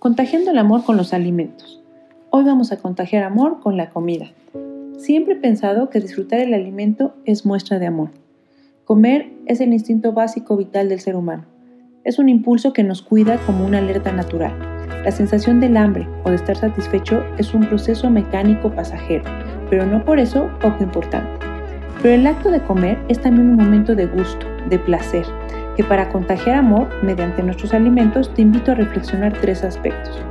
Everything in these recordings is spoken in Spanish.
Contagiando el amor con los alimentos. Hoy vamos a contagiar amor con la comida. Siempre he pensado que disfrutar el alimento es muestra de amor. Comer es el instinto básico vital del ser humano. Es un impulso que nos cuida como una alerta natural. La sensación del hambre o de estar satisfecho es un proceso mecánico pasajero, pero no por eso poco importante. Pero el acto de comer es también un momento de gusto, de placer, que para contagiar amor mediante nuestros alimentos te invito a reflexionar tres aspectos.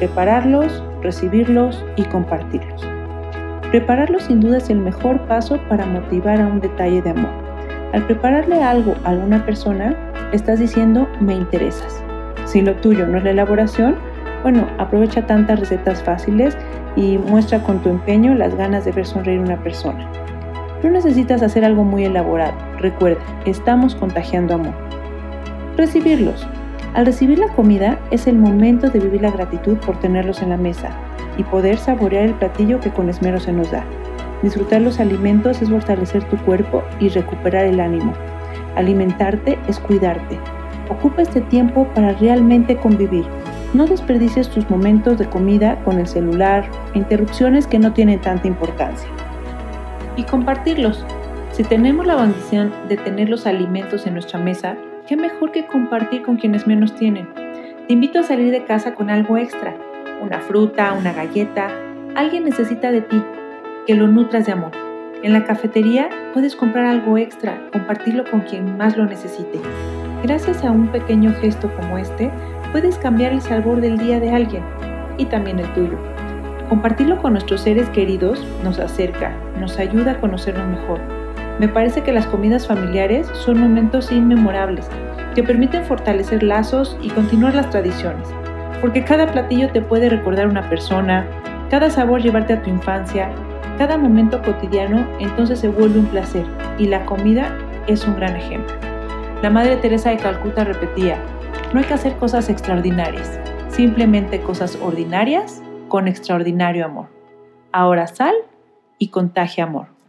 Prepararlos, recibirlos y compartirlos. Prepararlos sin duda es el mejor paso para motivar a un detalle de amor. Al prepararle algo a alguna persona, estás diciendo me interesas. Si lo tuyo no es la elaboración, bueno, aprovecha tantas recetas fáciles y muestra con tu empeño las ganas de ver sonreír a una persona. No necesitas hacer algo muy elaborado. Recuerda, estamos contagiando amor. Recibirlos. Al recibir la comida es el momento de vivir la gratitud por tenerlos en la mesa y poder saborear el platillo que con esmero se nos da. Disfrutar los alimentos es fortalecer tu cuerpo y recuperar el ánimo. Alimentarte es cuidarte. Ocupa este tiempo para realmente convivir. No desperdicies tus momentos de comida con el celular interrupciones que no tienen tanta importancia y compartirlos. Si tenemos la bendición de tener los alimentos en nuestra mesa, qué mejor que compartir con quienes menos tienen. Te invito a salir de casa con algo extra, una fruta, una galleta. Alguien necesita de ti, que lo nutras de amor. En la cafetería puedes comprar algo extra, compartirlo con quien más lo necesite. Gracias a un pequeño gesto como este, puedes cambiar el sabor del día de alguien y también el tuyo. Compartirlo con nuestros seres queridos nos acerca, nos ayuda a conocernos mejor. Me parece que las comidas familiares son momentos inmemorables que permiten fortalecer lazos y continuar las tradiciones, porque cada platillo te puede recordar una persona, cada sabor llevarte a tu infancia, cada momento cotidiano entonces se vuelve un placer y la comida es un gran ejemplo. La Madre Teresa de Calcuta repetía, no hay que hacer cosas extraordinarias, simplemente cosas ordinarias con extraordinario amor. Ahora sal y contagia amor.